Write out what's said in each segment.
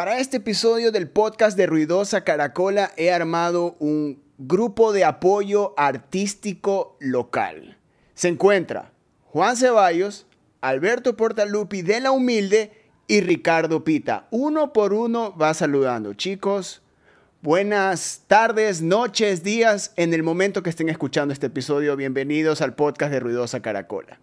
Para este episodio del podcast de Ruidosa Caracola he armado un grupo de apoyo artístico local. Se encuentra Juan Ceballos, Alberto Portalupi de La Humilde y Ricardo Pita. Uno por uno va saludando. Chicos, buenas tardes, noches, días, en el momento que estén escuchando este episodio. Bienvenidos al podcast de Ruidosa Caracola.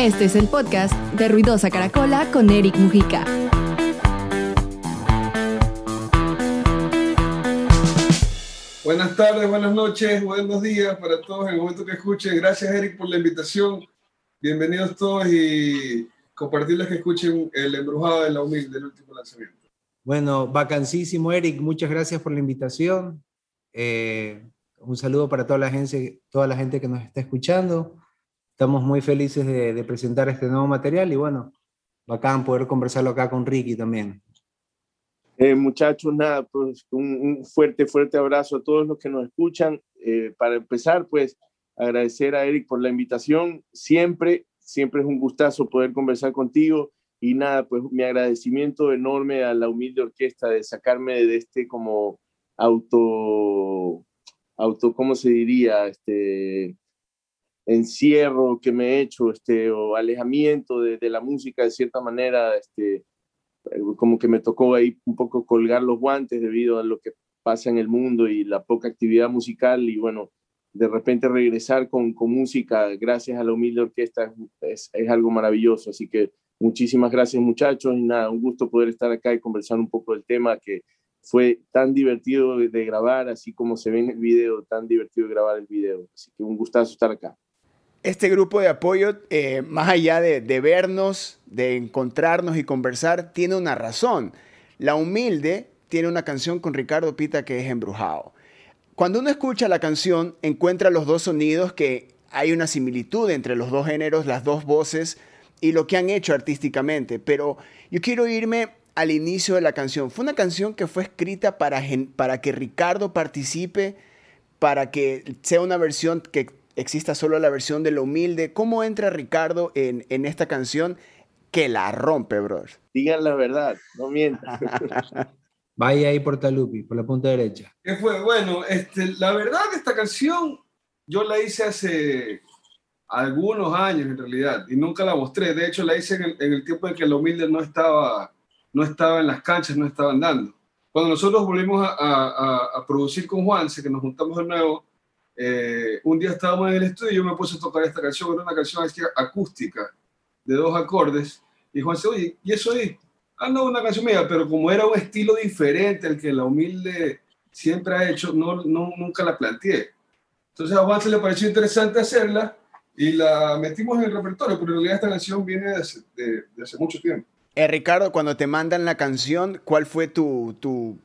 Este es el podcast de Ruidosa Caracola con Eric Mujica. Buenas tardes, buenas noches, buenos días para todos en el momento que escuchen. Gracias, Eric, por la invitación. Bienvenidos todos y compartirles que escuchen El Embrujado de la Humilde, el último lanzamiento. Bueno, vacancísimo, Eric. Muchas gracias por la invitación. Eh, un saludo para toda la gente, toda la gente que nos está escuchando. Estamos muy felices de, presentar este nuevo material y bueno, bacán poder conversarlo acá con Ricky también. Eh, muchachos, nada, pues un, fuerte, fuerte abrazo a todos los que nos escuchan. Eh, para empezar, pues agradecer a Eric por la invitación. Siempre, siempre es un gustazo poder conversar contigo. Y nada, pues mi agradecimiento enorme a la humilde orquesta de sacarme de este como auto, auto, ¿cómo se diría? Este, encierro que me he hecho, este, o alejamiento de, la música de cierta manera, este, como que me tocó ahí un poco colgar los guantes debido a lo que pasa en el mundo y la poca actividad musical y bueno, de repente regresar con, con música gracias a la humilde orquesta es, es, algo maravilloso, así que muchísimas gracias muchachos y nada, un gusto poder estar acá y conversar un poco del tema que fue tan divertido de, de grabar, así como se ve en el video, tan divertido de grabar el video, así que un gustazo estar acá este grupo de apoyo, eh, más allá de, vernos, de encontrarnos y conversar, tiene una razón. La humilde tiene una canción con Ricardo Pita que es embrujado. Cuando uno escucha la canción, encuentra los dos sonidos que hay una similitud entre los dos géneros, las dos voces y lo que han hecho artísticamente. Pero yo quiero irme al inicio de la canción. Fue una canción que fue escrita para, para que Ricardo participe, para que sea una versión que exista solo la versión de lo humilde. ¿Cómo entra Ricardo en, en esta canción que la rompe, bro? Digan la verdad, no mientan. Vaya ahí por Talupi, por la punta derecha. ¿Qué fue? Bueno, este, la verdad que esta canción yo la hice hace algunos años en realidad y nunca la mostré. De hecho, la hice en el, tiempo en que lo humilde no estaba, no estaba en las canchas, no estaba andando. Cuando nosotros volvimos a, a, a producir con Juanse, que nos juntamos de nuevo, eh, un día estábamos en el estudio y yo me puse a tocar esta canción, era una canción acústica de dos acordes. Y Juan dice, oye, ¿y eso es? Ah, no, una canción mía, pero como era un estilo diferente al que la humilde siempre ha hecho, no, no, nunca la planteé. Entonces a Juan se le pareció interesante hacerla y la metimos en el repertorio, pero en realidad esta canción viene de hace, mucho tiempo. Eh, Ricardo, cuando te mandan la canción, ¿cuál fue tu, tu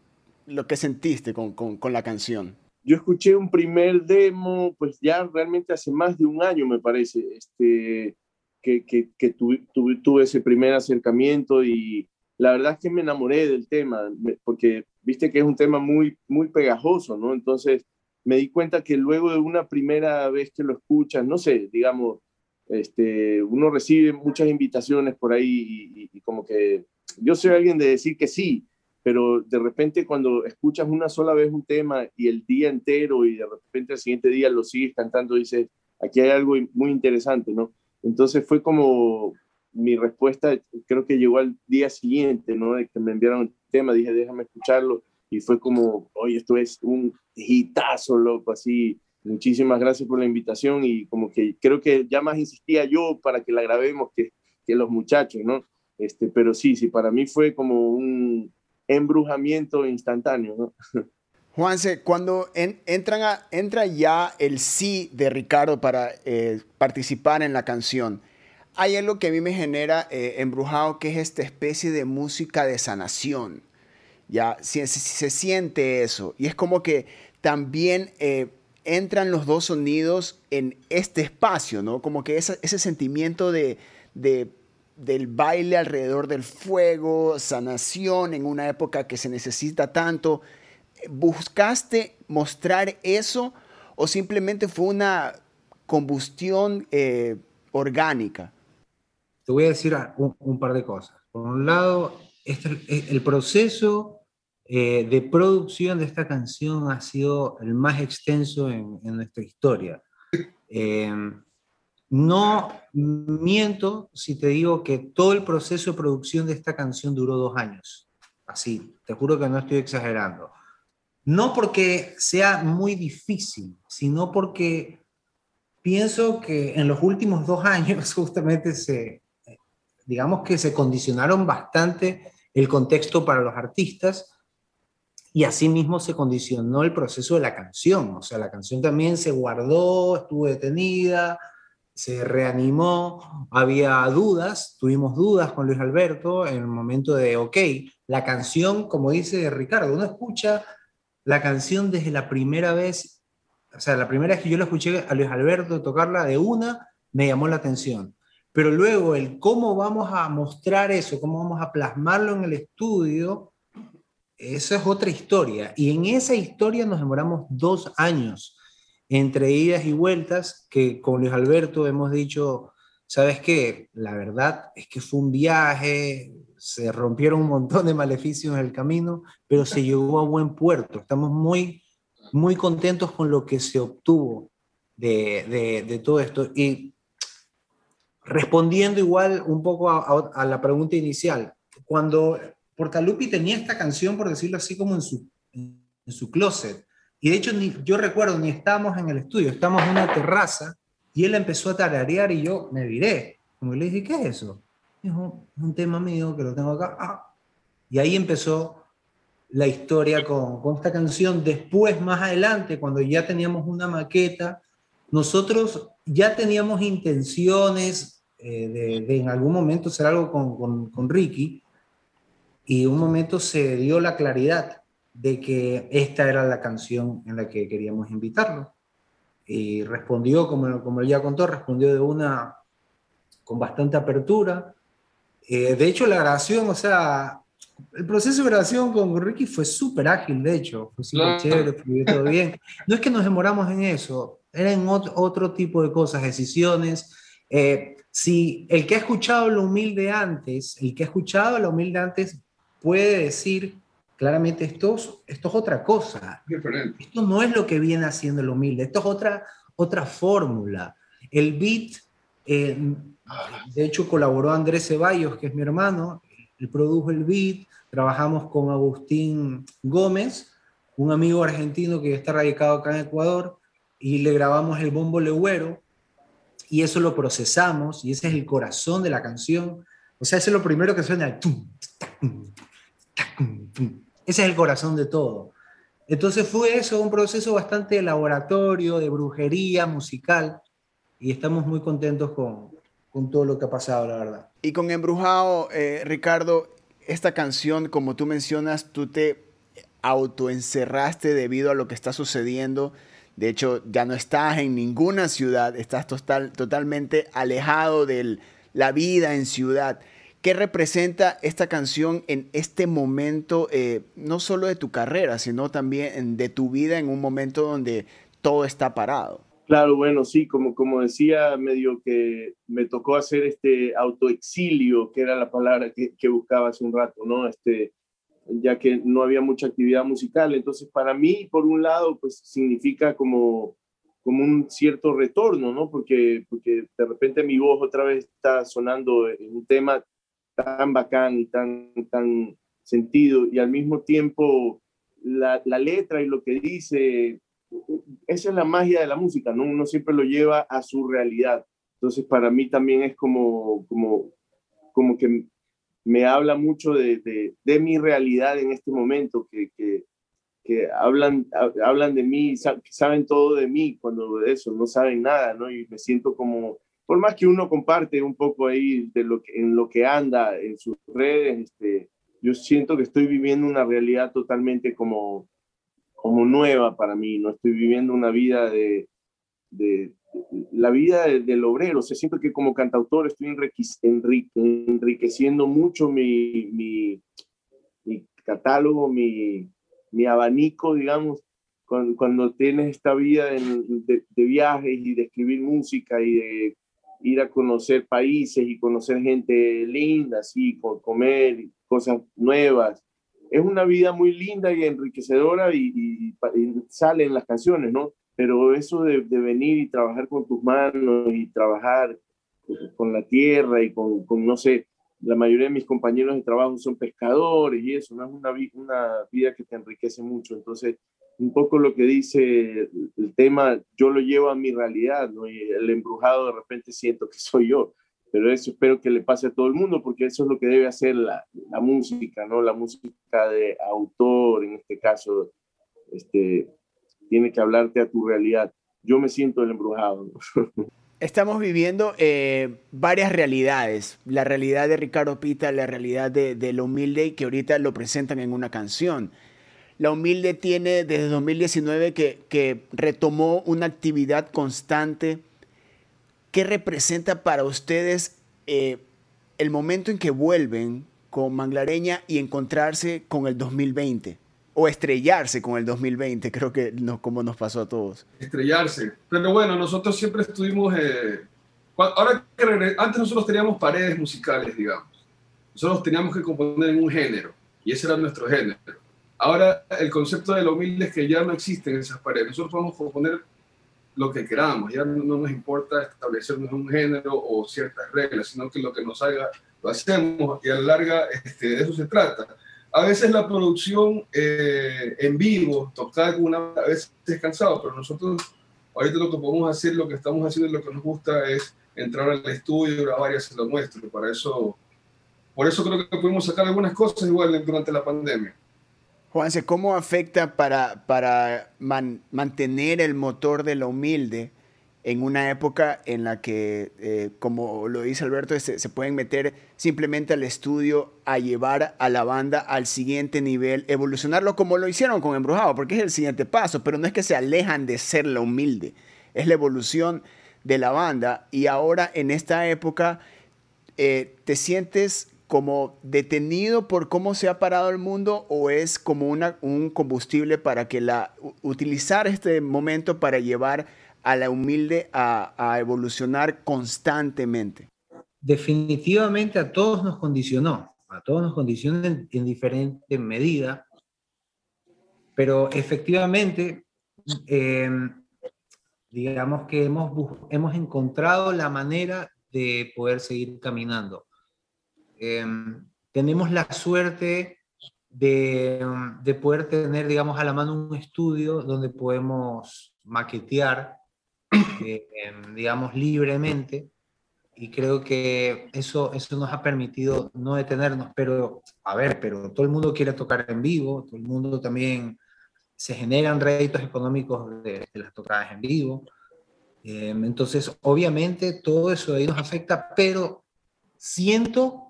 lo que sentiste con la canción? Yo escuché un primer demo, pues ya realmente hace más de un año, me parece, este, que, que, que tuve ese primer acercamiento y la verdad es que me enamoré del tema, porque viste que es un tema muy, muy pegajoso, ¿no? Entonces me di cuenta que luego de una primera vez que lo escuchas, no sé, digamos, este, uno recibe muchas invitaciones por ahí y, y como que yo soy alguien de decir que sí, pero de repente cuando escuchas una sola vez un tema y el día entero y de repente el siguiente día lo sigues cantando, dices, aquí hay algo muy interesante, ¿no? Entonces fue como mi respuesta, creo que llegó al día siguiente, ¿no? De que me enviaron el tema, dije, déjame escucharlo y fue como, oye, esto es un hitazo, loco, así. Muchísimas gracias por la invitación y como que creo que ya más insistía yo para que la grabemos que, que los muchachos, ¿no? Este, pero sí, sí, para mí fue como un, embrujamiento instantáneo. ¿no? Juanse, cuando entran a, entra ya el sí de Ricardo para eh, participar en la canción, hay algo que a mí me genera eh, embrujado, que es esta especie de música de sanación. Ya, se, se, siente eso. Y es como que también eh, entran los dos sonidos en este espacio, ¿no? Como que ese sentimiento de, de del baile alrededor del fuego, sanación en una época que se necesita tanto. ¿Buscaste mostrar eso o simplemente fue una combustión eh, orgánica? Te voy a decir un, par de cosas. Por un lado, este, el proceso eh, de producción de esta canción ha sido el más extenso en, nuestra historia. Eh, no miento si te digo que todo el proceso de producción de esta canción duró dos años. Así, te juro que no estoy exagerando. No porque sea muy difícil, sino porque pienso que en los últimos dos años justamente se, digamos que se condicionaron bastante el contexto para los artistas y asimismo se condicionó el proceso de la canción. O sea, la canción también se guardó, estuvo detenida, se reanimó, había dudas, tuvimos dudas con Luis Alberto en el momento de, ok, la canción, como dice Ricardo, uno escucha la canción desde la primera vez, o sea, la primera vez que yo la escuché a Luis Alberto tocarla de una, me llamó la atención. Pero luego el cómo vamos a mostrar eso, cómo vamos a plasmarlo en el estudio, eso es otra historia. Y en esa historia nos demoramos dos años entre idas y vueltas, que con Luis Alberto hemos dicho, ¿sabes qué? La verdad es que fue un viaje, se rompieron un montón de maleficios en el camino, pero se llegó a buen puerto. Estamos muy, muy contentos con lo que se obtuvo de, de, todo esto. Y respondiendo igual un poco a, a la pregunta inicial, cuando Portalupi tenía esta canción, por decirlo así, como en su, en su closet. Y de hecho, ni, yo recuerdo, ni estábamos en el estudio, estábamos en una terraza y él empezó a tararear y yo me viré. Como le dije, ¿qué es eso? Dijo, es un tema mío que lo tengo acá. Ah. Y ahí empezó la historia con, con, esta canción. Después, más adelante, cuando ya teníamos una maqueta, nosotros ya teníamos intenciones eh, de, de, en algún momento hacer algo con, con, con Ricky, y un momento se dio la claridad de que esta era la canción en la que queríamos invitarlo. Y respondió, como, como él ya contó, respondió de una con bastante apertura. Eh, de hecho, la grabación, o sea, el proceso de grabación con Ricky fue súper ágil, de hecho, fue súper chévere, fue todo bien. No es que nos demoramos en eso, eran otro, otro tipo de cosas, decisiones. Eh, si el que ha escuchado lo humilde antes, el que ha escuchado lo humilde antes puede decir claramente esto, esto es otra cosa. Esto no es lo que viene haciendo el humilde, esto es otra, otra fórmula. El beat, eh, de hecho colaboró Andrés Ceballos, que es mi hermano, él produjo el beat, trabajamos con Agustín Gómez, un amigo argentino que está radicado acá en Ecuador, y le grabamos el bombo legüero, y eso lo procesamos, y ese es el corazón de la canción. O sea, ese es lo primero que suena. Ese es el corazón de todo. Entonces fue eso, un proceso bastante de laboratorio, de brujería musical, y estamos muy contentos con, con todo lo que ha pasado, la verdad. Y con Embrujado, eh, Ricardo, esta canción, como tú mencionas, tú te autoencerraste debido a lo que está sucediendo. De hecho, ya no estás en ninguna ciudad, estás total, totalmente alejado de la vida en ciudad. ¿Qué representa esta canción en este momento, eh, no solo de tu carrera, sino también de tu vida en un momento donde todo está parado? Claro, bueno, sí, como, como decía, medio que me tocó hacer este autoexilio, que era la palabra que, que buscaba hace un rato, ¿no? Este, ya que no había mucha actividad musical. Entonces, para mí, por un lado, pues significa como, como un cierto retorno, ¿no? Porque, porque de repente mi voz otra vez está sonando en un tema tan bacán y tan, tan sentido y al mismo tiempo la, la, letra y lo que dice, esa es la magia de la música, ¿no? Uno siempre lo lleva a su realidad. Entonces para mí también es como, como, como que me habla mucho de, de, mi realidad en este momento, que, que, que hablan, hablan de mí, saben todo de mí cuando eso, no saben nada, ¿no? Y me siento como por más que uno comparte un poco ahí de lo que, en lo que anda en sus redes, este, yo siento que estoy viviendo una realidad totalmente como, como nueva para mí, no estoy viviendo una vida de, de, la vida del obrero, o sea, siento que como cantautor estoy enriqueciendo mucho mi, mi, mi catálogo, mi, mi abanico, digamos, cuando, tienes esta vida de, viajes y de escribir música y de ir a conocer países y conocer gente linda, así, con comer cosas nuevas. Es una vida muy linda y enriquecedora y, sale en las canciones, ¿no? Pero eso de, venir y trabajar con tus manos y trabajar con la tierra y con, con, no sé, la mayoría de mis compañeros de trabajo son pescadores y eso, no es una, una vida que te enriquece mucho. Entonces, un poco lo que dice el tema, yo lo llevo a mi realidad, ¿no? Y el embrujado de repente siento que soy yo, pero eso espero que le pase a todo el mundo porque eso es lo que debe hacer la, la música, ¿no? La música de autor, en este caso, este, tiene que hablarte a tu realidad. Yo me siento el embrujado. Estamos viviendo eh, varias realidades. La realidad de Ricardo Pita, la realidad de, de lo humilde que ahorita lo presentan en una canción. La Humilde tiene desde 2019 que, retomó una actividad constante. ¿Qué representa para ustedes eh, el momento en que vuelven con Manglareña y encontrarse con el 2020? O estrellarse con el 2020, creo que no, como nos pasó a todos. Estrellarse. Pero bueno, nosotros siempre estuvimos... Eh, ahora antes nosotros teníamos paredes musicales, digamos. Nosotros teníamos que componer en un género y ese era nuestro género Ahora, el concepto de lo humilde es que ya no existen esas paredes. Nosotros podemos componer lo que queramos, ya no, nos importa establecernos un género o ciertas reglas, sino que lo que nos haga lo hacemos y a la larga este, de eso se trata. A veces la producción eh, en vivo, tocar con una, a veces es cansado, pero nosotros ahorita lo que podemos hacer, lo que estamos haciendo y lo que nos gusta es entrar al estudio, grabar y hacer lo nuestro. Para eso, por eso creo que pudimos sacar algunas cosas igual durante la pandemia. Juanse, ¿cómo afecta para, para mantener el motor de lo humilde en una época en la que, eh, como lo dice Alberto, se, pueden meter simplemente al estudio a llevar a la banda al siguiente nivel, evolucionarlo como lo hicieron con Embrujado, porque es el siguiente paso, pero no es que se alejan de ser lo humilde, es la evolución de la banda. Y ahora en esta época eh, te sientes como detenido por cómo se ha parado el mundo o es como una, un combustible para que la utilizar este momento para llevar a la humilde a, a evolucionar constantemente? Definitivamente a todos nos condicionó, a todos nos condicionó en, diferente medida, pero efectivamente, em, digamos que hemos, hemos encontrado la manera de poder seguir caminando Em, tenemos la suerte de, de, poder tener, digamos, a la mano un estudio donde podemos maquetear, eh, digamos, libremente. Y creo que eso, eso nos ha permitido no detenernos, pero, a ver, pero todo el mundo quiere tocar en vivo, todo el mundo también se generan réditos económicos de, las tocadas en vivo. Em, entonces, obviamente, todo eso ahí nos afecta, pero siento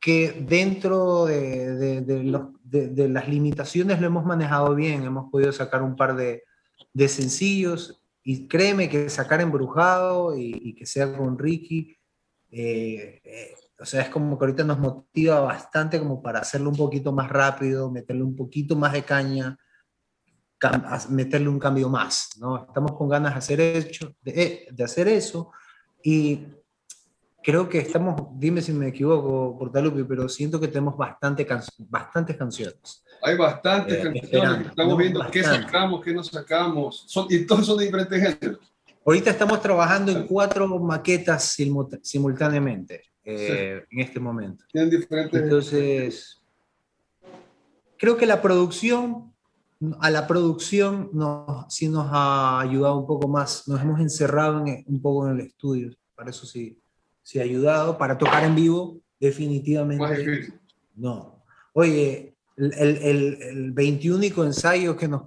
que dentro de, de, las limitaciones lo hemos manejado bien, hemos podido sacar un par de, sencillos y créeme que sacar embrujado y, que sea con Ricky, eh, eh, o sea, es como que ahorita nos motiva bastante como para hacerlo un poquito más rápido, meterle un poquito más de caña, meterle un cambio más, ¿no? Estamos con ganas de hacer, hecho, de, de hacer eso y creo que estamos, dime si me equivoco, Portalupi, pero siento que tenemos bastante bastantes canciones. Hay bastantes eh, canciones, estamos viendo qué sacamos, qué no sacamos, son, y todos son de diferentes géneros. Ahorita estamos trabajando en cuatro maquetas simultáneamente eh, en este momento. Tienen diferentes. Entonces, creo que la producción, a la producción nos, sí nos ha ayudado un poco más, nos hemos encerrado un poco en el estudio, para eso sí se ha ayudado para tocar en vivo, definitivamente. No. Oye, el, el, el 21 ensayo que nos,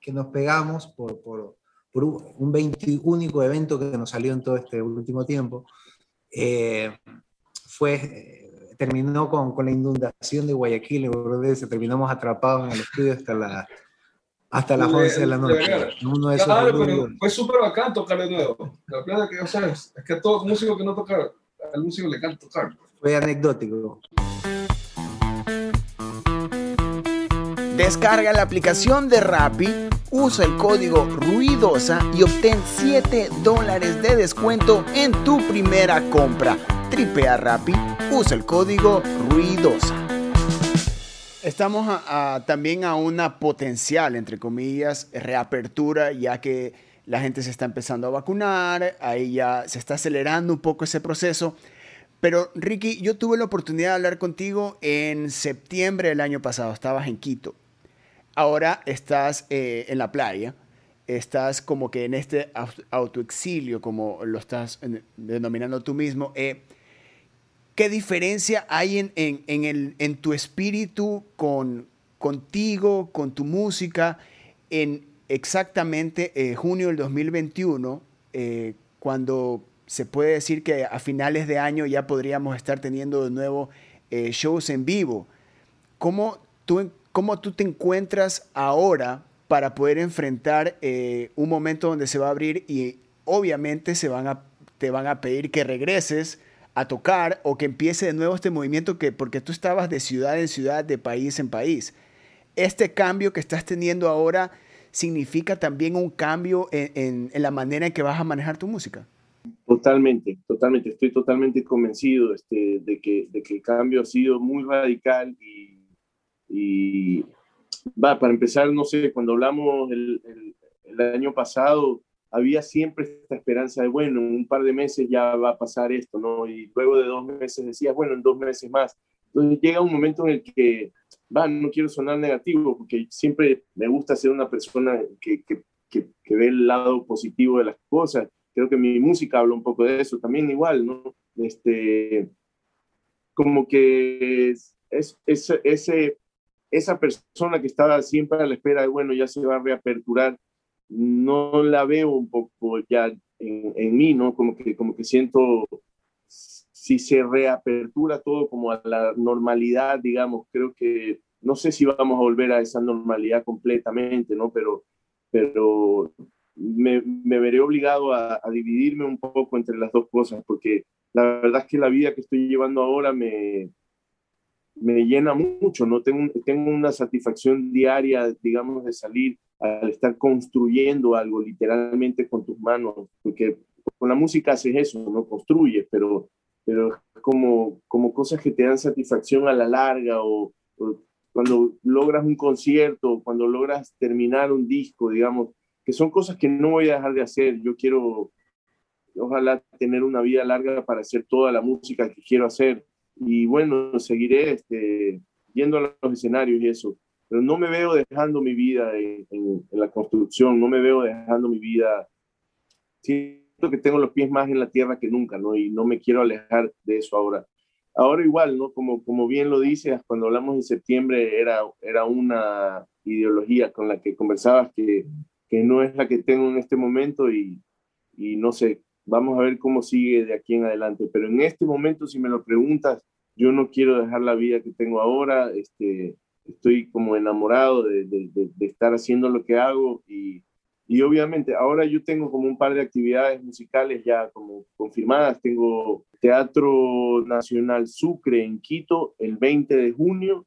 que nos pegamos por, por, por un 21 evento que nos salió en todo este último tiempo, eh, fue, terminó con, con, la inundación de Guayaquil, se terminamos atrapados en el estudio hasta la hasta las 11 de la noche. claro, pero fue súper bacán tocar de nuevo. La verdad que, o sea, es que a todo músico que no toca, al músico le encanta tocar. Fue anecdótico. Descarga la aplicación de Rappi Usa el código RUIDOSA y obtén 7 dólares de descuento en tu primera compra. Tripea Rappi, usa el código RUIDOSA. Estamos también a una potencial, entre comillas, reapertura, ya que la gente se está empezando a vacunar, ahí ya se está acelerando un poco ese proceso. Pero Ricky, yo tuve la oportunidad de hablar contigo en septiembre del año pasado, estabas en Quito. Ahora estás eh, en la playa, estás como que en este autoexilio, como lo estás denominando tú mismo. Eh, ¿Qué diferencia hay en, en, el, en tu espíritu con, contigo, con tu música, en exactamente eh, junio del 2021, cuando se puede decir que a finales de año ya podríamos estar teniendo de nuevo eh, shows en vivo. ¿Cómo tú, ¿Cómo tú te encuentras ahora para poder enfrentar eh, un momento donde se va a abrir y obviamente se van a, te van a pedir que regreses a tocar o que empiece de nuevo este movimiento que porque tú estabas de ciudad en ciudad, de país en país. Este cambio que estás teniendo ahora significa también un cambio en la manera en que vas a manejar tu música. Totalmente, totalmente. Estoy totalmente convencido este, de, que, de que el cambio ha sido muy radical y, y va, para empezar, no sé, cuando hablamos el, el, año pasado, había siempre esta esperanza de, bueno, en un par de meses ya va a pasar esto, ¿no? Y luego de dos meses decías, bueno, en dos meses más. Entonces llega un momento en el que, va, no quiero sonar negativo, porque siempre me gusta ser una persona que, que, que, que ve el lado positivo de las cosas creo que mi música habla un poco de eso también igual, ¿no? Este, como que es, es, ese, esa persona que estaba siempre a la espera de, bueno, ya se va a reaperturar, no la veo un poco ya en, mí, ¿no? Como que, como que siento, si se reapertura todo como a la normalidad, digamos, creo que, no sé si vamos a volver a esa normalidad completamente, ¿no? Pero, pero me, veré obligado a, dividirme un poco entre las dos cosas, porque la verdad es que la vida que estoy llevando ahora me, me llena mucho, ¿no? Tengo, tengo una satisfacción diaria, digamos, de salir al estar construyendo algo literalmente con tus manos, porque con la música haces eso, no construyes, pero, pero como, como cosas que te dan satisfacción a la larga o, o cuando logras un concierto, cuando logras terminar un disco, digamos, que son cosas que no voy a dejar de hacer. Yo quiero, ojalá, tener una vida larga para hacer toda la música que quiero hacer. Y bueno, seguiré este, yendo a los escenarios y eso. Pero no me veo dejando mi vida en, la construcción, no me veo dejando mi vida. Siento que tengo los pies más en la tierra que nunca, ¿no? Y no me quiero alejar de eso ahora. Ahora igual, ¿no? Como, como bien lo dices, cuando hablamos en septiembre era, era una ideología con la que conversabas que que no es la que tengo en este momento y, y no sé, vamos a ver cómo sigue de aquí en adelante. Pero en este momento, si me lo preguntas, yo no quiero dejar la vida que tengo ahora, este, estoy como enamorado de, de, de, estar haciendo lo que hago y, y, obviamente ahora yo tengo como un par de actividades musicales ya como confirmadas. Tengo Teatro Nacional Sucre en Quito el 20 de junio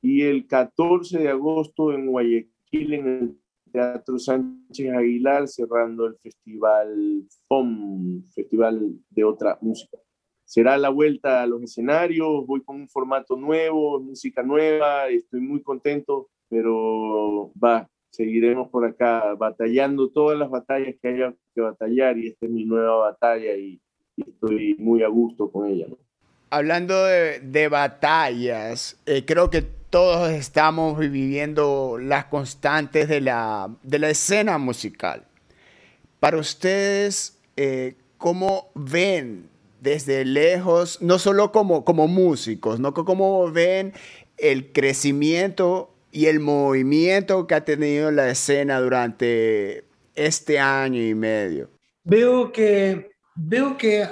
y el 14 de agosto en Guayaquil en el Teatro Sánchez Aguilar cerrando el festival FOM, Festival de Otra Música. Será la vuelta a los escenarios, voy con un formato nuevo, música nueva, estoy muy contento, pero va, seguiremos por acá batallando todas las batallas que haya que batallar y esta es mi nueva batalla y, estoy muy a gusto con ella. Hablando de, batallas, eh, creo que todos estamos viviendo las constantes de la, de la escena musical. Para ustedes, eh, ¿cómo ven desde lejos, no solo como, como músicos, ¿no? cómo ven el crecimiento y el movimiento que ha tenido la escena durante este año y medio? Veo que, veo que,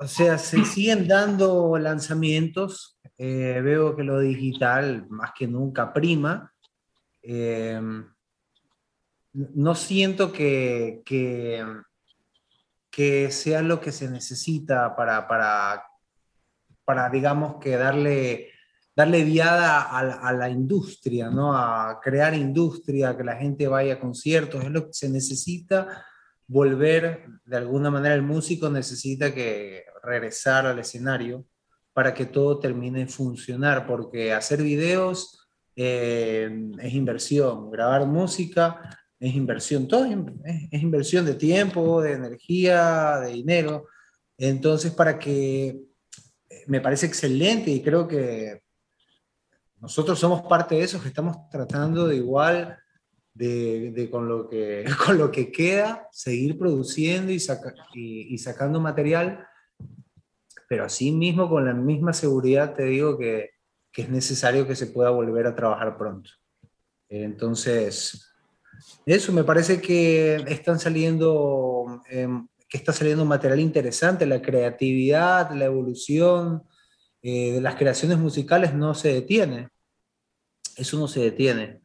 o sea, se siguen dando lanzamientos eh, veo que lo digital más que nunca prima. Eh, no siento que, que, que, sea lo que se necesita para, para, para, digamos, que darle darle viada a, la industria, ¿no? A crear industria, que la gente vaya a conciertos, es lo que se necesita volver, de alguna manera el músico necesita que regresar al escenario para que todo termine de funcionar, porque hacer videos eh, es inversión, grabar música es inversión, todo es, inversión de tiempo, de energía, de dinero. Entonces, para que me parece excelente y creo que nosotros somos parte de eso, que estamos tratando de igual, de, con, lo que, con lo que queda, seguir produciendo y, y, sacando material, pero así mismo con la misma seguridad te digo que, que, es necesario que se pueda volver a trabajar pronto. Entonces, eso me parece que están saliendo, em, que está saliendo material interesante, la creatividad, la evolución, eh, de las creaciones musicales no se detiene. Eso no se detiene.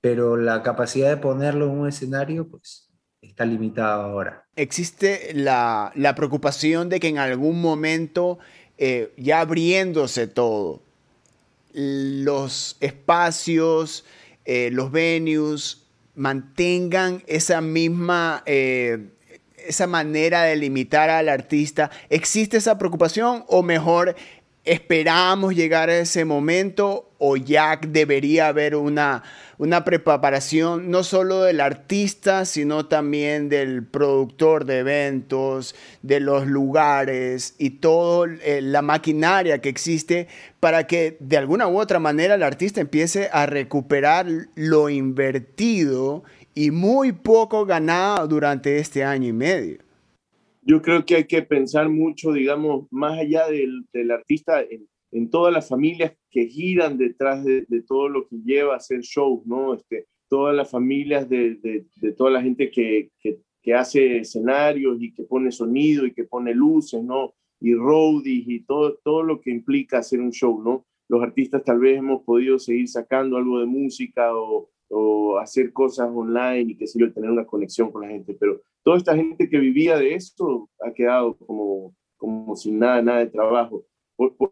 Pero la capacidad de ponerlo en un escenario, pues está limitada ahora. Existe la, preocupación de que en algún momento, eh, ya abriéndose todo, los espacios, eh, los venues, mantengan esa misma esa manera de limitar al artista? ¿Existe esa preocupación o mejor esperamos llegar a ese momento o ya debería haber una, una preparación no solo del artista, sino también del productor de eventos, de los lugares y toda eh, la maquinaria que existe para que de alguna u otra manera el artista empiece a recuperar lo invertido y muy poco ganado durante este año y medio. Yo creo que hay que pensar mucho, digamos, más allá del, del artista, en, en, todas las familias que giran detrás de, de, todo lo que lleva a hacer shows, ¿no? Este, todas las familias de, de, de toda la gente que, que, que, hace escenarios y que pone sonido y que pone luces, ¿no? Y roadies y todo, todo lo que implica hacer un show, ¿no? Los artistas tal vez hemos podido seguir sacando algo de música o, o hacer cosas online y qué sé yo, tener una conexión con la gente, pero toda esta gente que vivía de esto ha quedado como, como sin nada, nada de trabajo.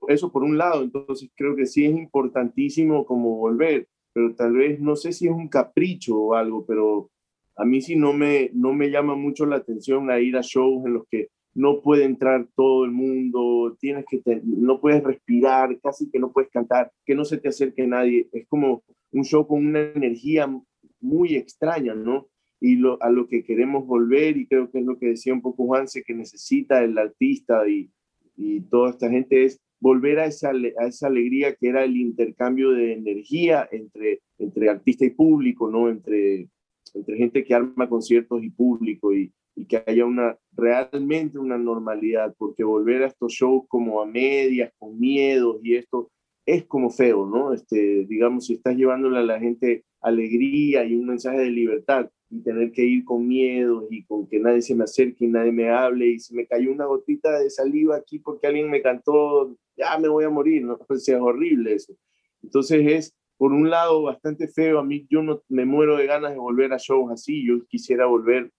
eso por un lado, entonces creo que sí es importantísimo como volver, pero tal vez no sé si es un capricho o algo, pero a mí sí no me, no me llama mucho la atención a ir a shows en los que no puede entrar todo el mundo, tienes que no puedes respirar, casi que no puedes cantar, que no se te acerque nadie. Es como un show con una energía muy extraña, ¿no? Y lo, a lo que queremos volver, y creo que es lo que decía un poco Juanse, que necesita el artista y, y toda esta gente, es volver a esa, a esa alegría que era el intercambio de energía entre, entre artista y público, ¿no? Entre, entre gente que arma conciertos y público, y, y que haya una realmente una normalidad, porque volver a estos shows como a medias, con miedos y esto, es como feo, ¿no? Este, digamos, si estás llevándole a la gente alegría y un mensaje de libertad y tener que ir con miedo y con que nadie se me acerque y nadie me hable y si me cayó una gotita de saliva aquí porque alguien me cantó, ya me voy a morir, ¿no? Pues es horrible eso. Entonces es, por un lado, bastante feo. A mí yo no me muero de ganas de volver a shows así. Yo quisiera volver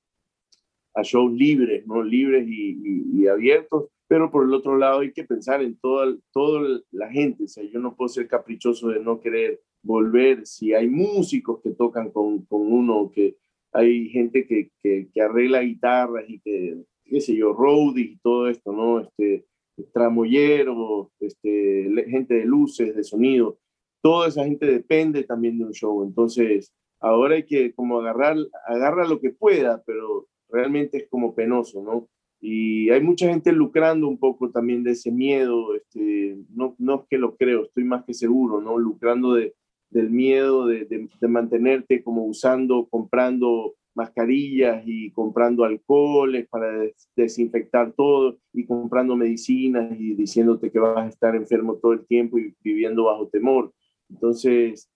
a shows libres, ¿no? Libres y, y abiertos pero por el otro lado hay que pensar en toda, toda la gente, o sea, yo no puedo ser caprichoso de no querer volver, si hay músicos que tocan con, con uno, que hay gente que, que, arregla guitarras y que, qué sé yo, roadies y todo esto, ¿no? Este, tramoyeros, este, gente de luces, de sonido, toda esa gente depende también de un show, entonces ahora hay que como agarrar, agarra lo que pueda, pero realmente es como penoso, ¿no? Y hay mucha gente lucrando un poco también de ese miedo, este, no, no es que lo creo, estoy más que seguro, ¿no? Lucrando de, del miedo de, de, mantenerte como usando, comprando mascarillas y comprando alcoholes para desinfectar todo y comprando medicinas y diciéndote que vas a estar enfermo todo el tiempo y viviendo bajo temor. Entonces,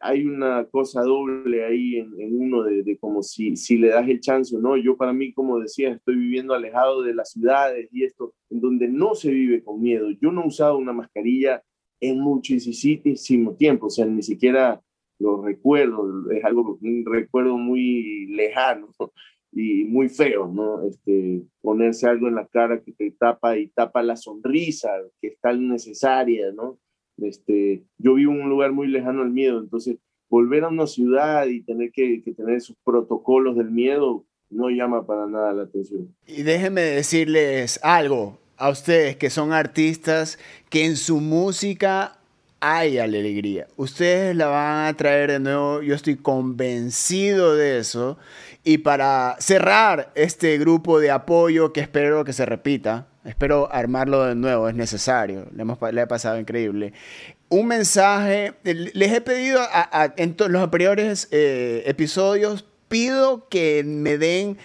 hay una cosa doble ahí en, uno de, como si, si le das el chance o no. Yo para mí, como decía, estoy viviendo alejado de las ciudades y esto, en donde no se vive con miedo. Yo no he usado una mascarilla en muchísimo tiempo, o sea, ni siquiera lo recuerdo, es algo, un recuerdo muy lejano y muy feo, ¿no? Este, ponerse algo en la cara que te tapa y tapa la sonrisa que es tan necesaria, ¿no? Este, yo vivo en un lugar muy lejano al miedo, entonces volver a una ciudad y tener que, que tener esos protocolos del miedo no llama para nada la atención. Y déjenme decirles algo a ustedes que son artistas, que en su música hay alegría. Ustedes la van a traer de nuevo, yo estoy convencido de eso. Y para cerrar este grupo de apoyo que espero que se repita, espero armarlo de nuevo, es necesario, le, hemos, le he pasado increíble. Un mensaje, les he pedido en los anteriores eh, episodios, pido que me den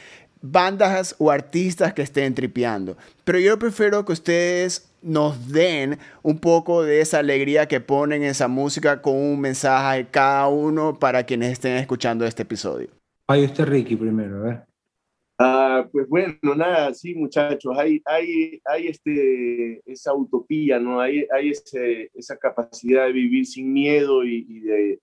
bandas o artistas que estén tripeando, pero yo prefiero que ustedes nos den un poco de esa alegría que ponen esa música con un mensaje cada uno para quienes estén escuchando este episodio. Ay, usted Ricky primero, a ver. Ah, pues bueno, nada, sí, muchachos, hay, hay, hay este, esa utopía, ¿no? Hay, hay ese, esa capacidad de vivir sin miedo y, de,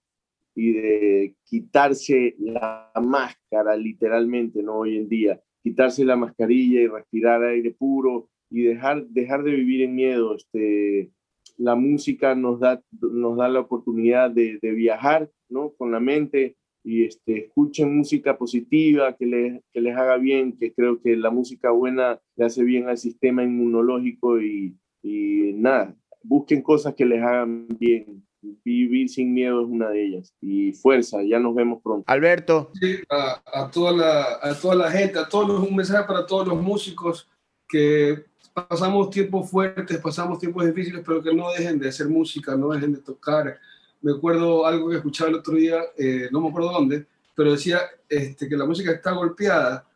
y de quitarse la máscara, literalmente, ¿no? Hoy en día, quitarse la mascarilla y respirar aire puro y dejar, dejar de vivir en miedo. Este, la música nos da, nos da la oportunidad de, viajar ¿no? con la mente y este, escuchen música positiva que les, que les haga bien, que creo que la música buena le hace bien al sistema inmunológico y, y nada, busquen cosas que les hagan bien. Vivir sin miedo es una de ellas. Y fuerza, ya nos vemos pronto. Alberto. Sí, a, a, toda la, a toda la gente, a todos los, un mensaje para todos los músicos que pasamos tiempos fuertes, pasamos tiempos difíciles, pero que no dejen de hacer música, no dejen de tocar. Me acuerdo algo que escuchaba el otro día, eh, no me acuerdo dónde, pero decía este, que la música está golpeada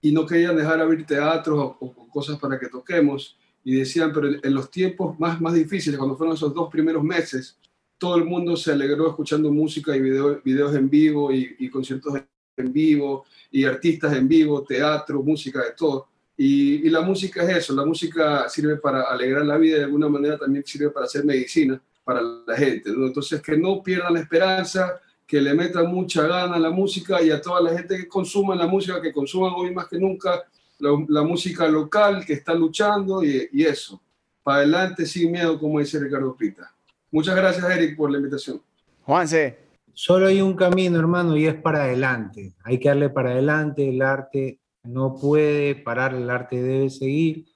y no querían dejar abrir teatros o, o, cosas para que toquemos. Y decían, pero en los tiempos más, más difíciles, cuando fueron esos dos primeros meses, todo el mundo se alegró escuchando música y video, videos en vivo y, conciertos en vivo y artistas en vivo, teatro, música, de todo y, la música es eso, la música sirve para alegrar la vida de alguna manera también sirve para hacer medicina para la gente. ¿no? Entonces, que no pierdan la esperanza, que le metan mucha gana a la música y a toda la gente que consuma la música, que consuman hoy más que nunca la, la música local, que está luchando y, y, eso. Para adelante, sin miedo, como dice Ricardo Pita. Muchas gracias, Eric, por la invitación. Juanse. Solo hay un camino, hermano, y es para adelante. Hay que darle para adelante. El arte no puede parar, el arte debe seguir.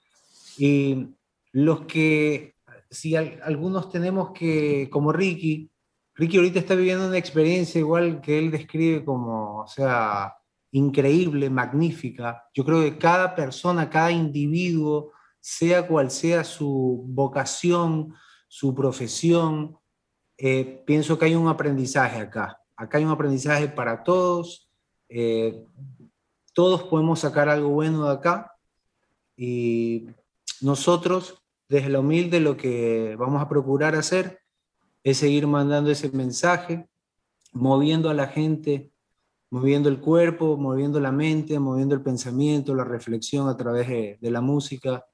Y los que, si algunos tenemos que, como Ricky, Ricky ahorita está viviendo una experiencia igual que él describe como, o sea, increíble, magnífica. Yo creo que cada persona, cada individuo, sea cual sea su vocación, su profesión, eh, pienso que hay un aprendizaje acá. Acá hay un aprendizaje para todos. Eh, todos podemos sacar algo bueno de acá y nosotros, desde la humilde, lo que vamos a procurar hacer es seguir mandando ese mensaje, moviendo a la gente, moviendo el cuerpo, moviendo la mente, moviendo el pensamiento, la reflexión a través de la música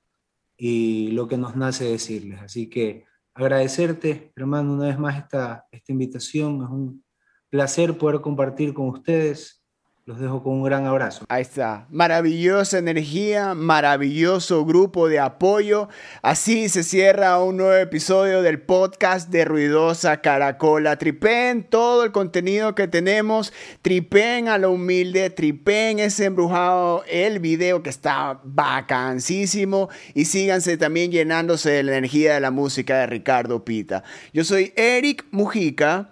y lo que nos nace decirles. Así que agradecerte, hermano, una vez más esta, esta invitación. Es un placer poder compartir con ustedes los dejo con un gran abrazo. Ahí está. Maravillosa energía, maravilloso grupo de apoyo. Así se cierra un nuevo episodio del podcast de Ruidosa Caracola. Tripen todo el contenido que tenemos. Tripen a lo humilde. Tripen ese embrujado. El video que está vacancísimo. Y síganse también llenándose de la energía de la música de Ricardo Pita. Yo soy Eric Mujica.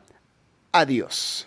Adiós.